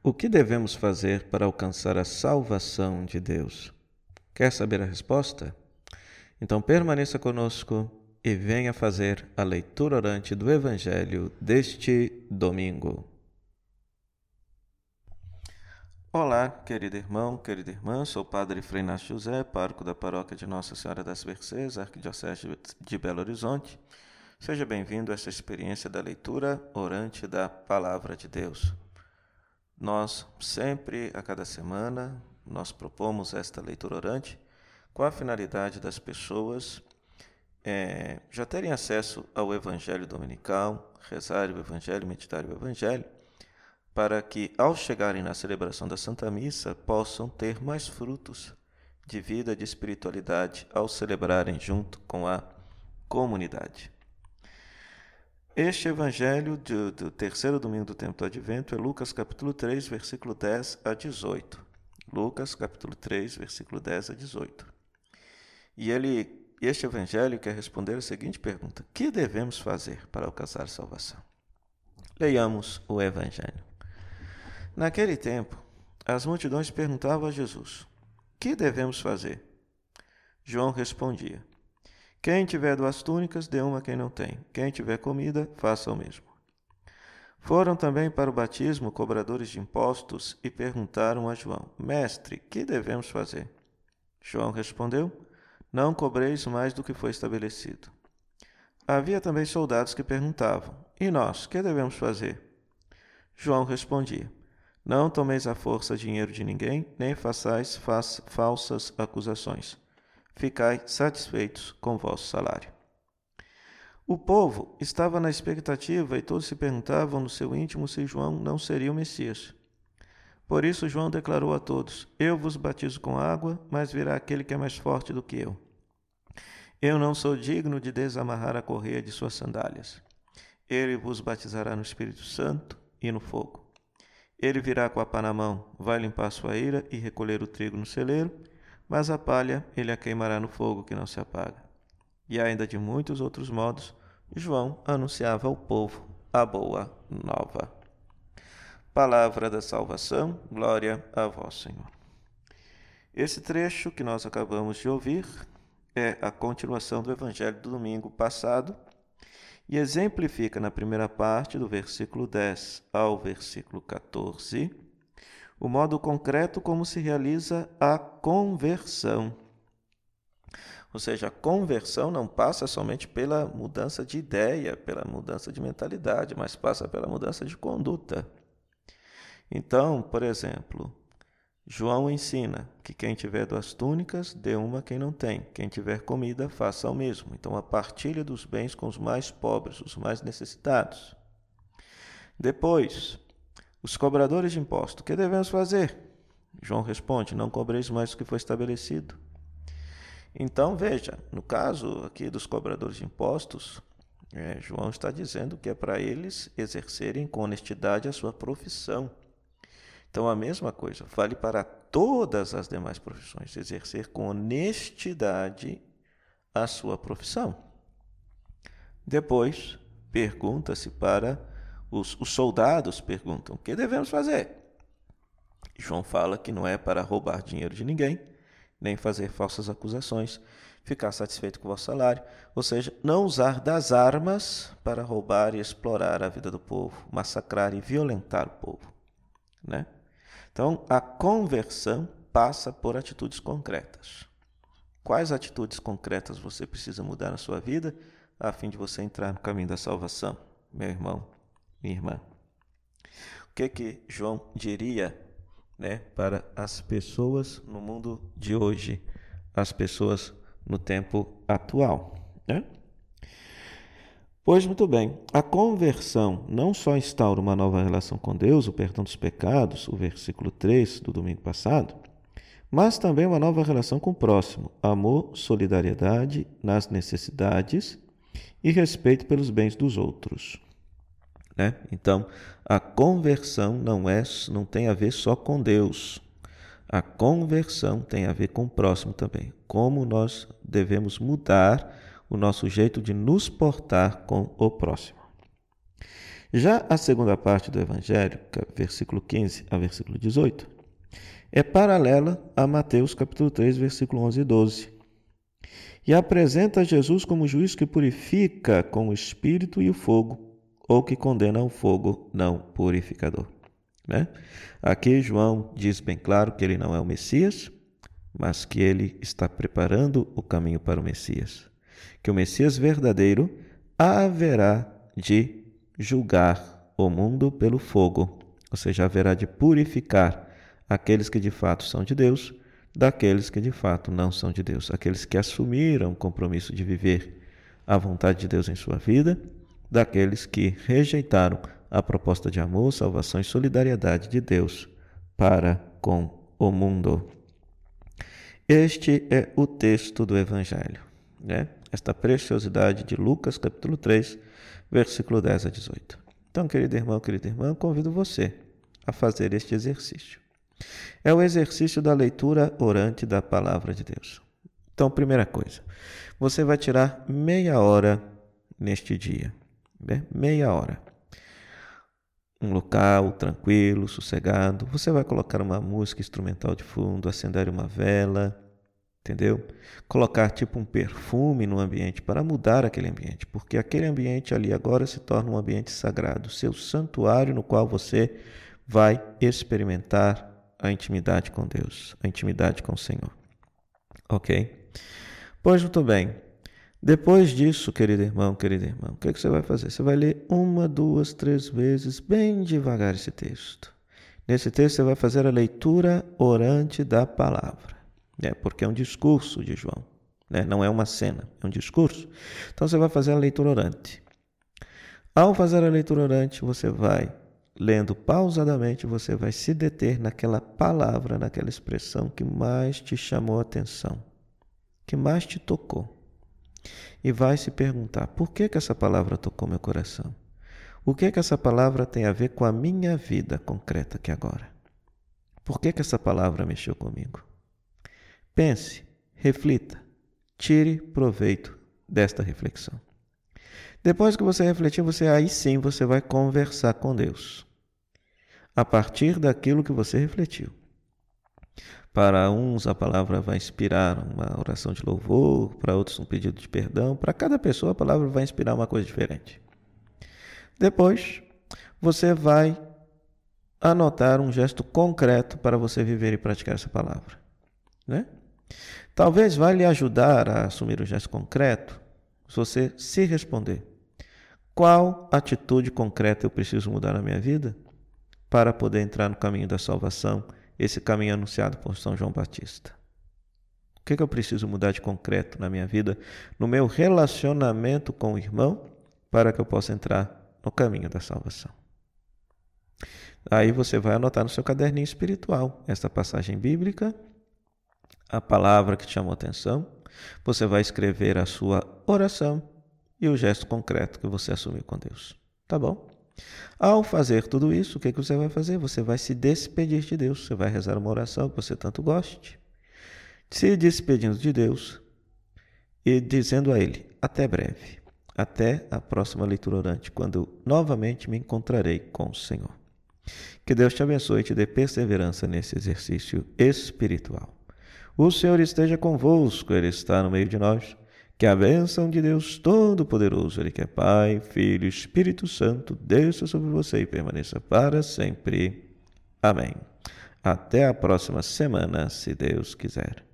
O que devemos fazer para alcançar a salvação de Deus? Quer saber a resposta? Então permaneça conosco e venha fazer a leitura orante do Evangelho deste domingo. Olá, querido irmão, querida irmã, sou o Padre Frei Inácio José, pároco da paróquia de Nossa Senhora das Mercês, Arquidiocese de Belo Horizonte. Seja bem-vindo a essa experiência da leitura orante da Palavra de Deus. Nós sempre, a cada semana, nós propomos esta leitura orante com a finalidade das pessoas é, já terem acesso ao Evangelho Dominical, rezar o Evangelho, meditar o Evangelho, para que, ao chegarem na celebração da Santa Missa, possam ter mais frutos de vida, de espiritualidade, ao celebrarem junto com a comunidade. Este evangelho do, do, terceiro domingo do tempo do advento é Lucas capítulo 3, versículo 10 a 18. Lucas capítulo 3, versículo 10 a 18. E ele, este evangelho quer responder a seguinte pergunta: Que devemos fazer para alcançar salvação? Leiamos o evangelho. Naquele tempo, as multidões perguntavam a Jesus: Que devemos fazer? João respondia: quem tiver duas túnicas, dê uma a quem não tem. Quem tiver comida, faça o mesmo. Foram também para o batismo cobradores de impostos e perguntaram a João: Mestre, que devemos fazer? João respondeu: Não cobreis mais do que foi estabelecido. Havia também soldados que perguntavam: E nós, que devemos fazer? João respondia: Não tomeis à força dinheiro de ninguém, nem façais falsas acusações ficai satisfeitos com vosso salário. O povo estava na expectativa e todos se perguntavam no seu íntimo se João não seria o Messias. Por isso João declarou a todos: Eu vos batizo com água, mas virá aquele que é mais forte do que eu. Eu não sou digno de desamarrar a correia de suas sandálias. Ele vos batizará no Espírito Santo e no fogo. Ele virá com a pá na mão, vai limpar sua ira e recolher o trigo no celeiro, mas a palha ele a queimará no fogo que não se apaga. E ainda de muitos outros modos, João anunciava ao povo a boa nova. Palavra da salvação, glória a vós, Senhor. Esse trecho que nós acabamos de ouvir é a continuação do evangelho do domingo passado e exemplifica na primeira parte, do versículo 10 ao versículo 14, o modo concreto como se realiza a conversão. Ou seja, a conversão não passa somente pela mudança de ideia, pela mudança de mentalidade, mas passa pela mudança de conduta. Então, por exemplo, João ensina que quem tiver duas túnicas, dê uma a quem não tem. Quem tiver comida, faça o mesmo. Então, a partilha dos bens com os mais pobres, os mais necessitados. Depois, os cobradores de imposto, que devemos fazer? João responde: Não cobreis mais do que foi estabelecido. Então, veja, no caso aqui dos cobradores de impostos, é, João está dizendo que é para eles exercerem com honestidade a sua profissão. Então, a mesma coisa vale para todas as demais profissões, exercer com honestidade a sua profissão. Depois, pergunta-se para os, os soldados perguntam: o que devemos fazer? João fala que não é para roubar dinheiro de ninguém, nem fazer falsas acusações, ficar satisfeito com o vosso salário, ou seja, não usar das armas para roubar e explorar a vida do povo, massacrar e violentar o povo. Né? Então, a conversão passa por atitudes concretas. Quais atitudes concretas você precisa mudar na sua vida a fim de você entrar no caminho da salvação, meu irmão? Minha irmã. O que que João diria, né, para as pessoas no mundo de hoje, as pessoas no tempo atual, né? Pois muito bem, a conversão não só instaura uma nova relação com Deus, o perdão dos pecados, o versículo 3 do domingo passado, mas também uma nova relação com o próximo, amor, solidariedade nas necessidades e respeito pelos bens dos outros. Né? Então, a conversão não é, não tem a ver só com Deus. A conversão tem a ver com o próximo também. Como nós devemos mudar o nosso jeito de nos portar com o próximo. Já a segunda parte do Evangelho, versículo 15 a versículo 18, é paralela a Mateus capítulo 3, versículo 11 e 12. E apresenta Jesus como juiz que purifica com o espírito e o fogo, ou que condena o fogo não purificador. Né? Aqui João diz bem claro que ele não é o Messias, mas que ele está preparando o caminho para o Messias. Que o Messias verdadeiro haverá de julgar o mundo pelo fogo, ou seja, haverá de purificar aqueles que de fato são de Deus daqueles que de fato não são de Deus, aqueles que assumiram o compromisso de viver a vontade de Deus em sua vida, daqueles que rejeitaram a proposta de amor, salvação e solidariedade de Deus para com o mundo. Este é o texto do Evangelho, né? esta preciosidade de Lucas, capítulo 3, versículo 10 a 18. Então, querido irmão, querida irmã, convido você a fazer este exercício. É o exercício da leitura orante da palavra de Deus. Então, primeira coisa, você vai tirar meia hora neste dia, né? meia hora. Um local tranquilo, sossegado. Você vai colocar uma música instrumental de fundo, acender uma vela, entendeu? Colocar tipo um perfume no ambiente para mudar aquele ambiente, porque aquele ambiente ali agora se torna um ambiente sagrado, seu santuário no qual você vai experimentar a intimidade com Deus, a intimidade com o Senhor. Ok? Pois muito bem. Depois disso, querido irmão, querido irmão, o que, é que você vai fazer? Você vai ler uma, duas, três vezes, bem devagar esse texto. Nesse texto, você vai fazer a leitura orante da palavra né? porque é um discurso de João, né? não é uma cena, é um discurso. Então você vai fazer a leitura orante. Ao fazer a leitura orante, você vai lendo pausadamente, você vai se deter naquela palavra, naquela expressão que mais te chamou a atenção, que mais te tocou. E vai se perguntar: por que, que essa palavra tocou meu coração? O que que essa palavra tem a ver com a minha vida concreta aqui agora? Por que, que essa palavra mexeu comigo? Pense, reflita, tire proveito desta reflexão. Depois que você refletir, você aí sim você vai conversar com Deus. A partir daquilo que você refletiu. Para uns a palavra vai inspirar uma oração de louvor, para outros um pedido de perdão, para cada pessoa a palavra vai inspirar uma coisa diferente. Depois, você vai anotar um gesto concreto para você viver e praticar essa palavra, né? Talvez vá lhe ajudar a assumir o gesto concreto se você se responder: qual atitude concreta eu preciso mudar na minha vida para poder entrar no caminho da salvação, esse caminho anunciado por São João Batista? O que, que eu preciso mudar de concreto na minha vida, no meu relacionamento com o irmão, para que eu possa entrar no caminho da salvação? Aí você vai anotar no seu caderninho espiritual esta passagem bíblica a palavra que te chamou a atenção, você vai escrever a sua oração e o gesto concreto que você assumiu com Deus. Tá bom? Ao fazer tudo isso, o que, que você vai fazer? Você vai se despedir de Deus. Você vai rezar uma oração que você tanto goste, se despedindo de Deus e dizendo a Ele: Até breve, até a próxima leitura orante, quando novamente me encontrarei com o Senhor. Que Deus te abençoe e te dê perseverança nesse exercício espiritual. O Senhor esteja convosco, Ele está no meio de nós. Que a bênção de Deus Todo-Poderoso, Ele que é Pai, Filho e Espírito Santo, desça sobre você e permaneça para sempre. Amém. Até a próxima semana, se Deus quiser.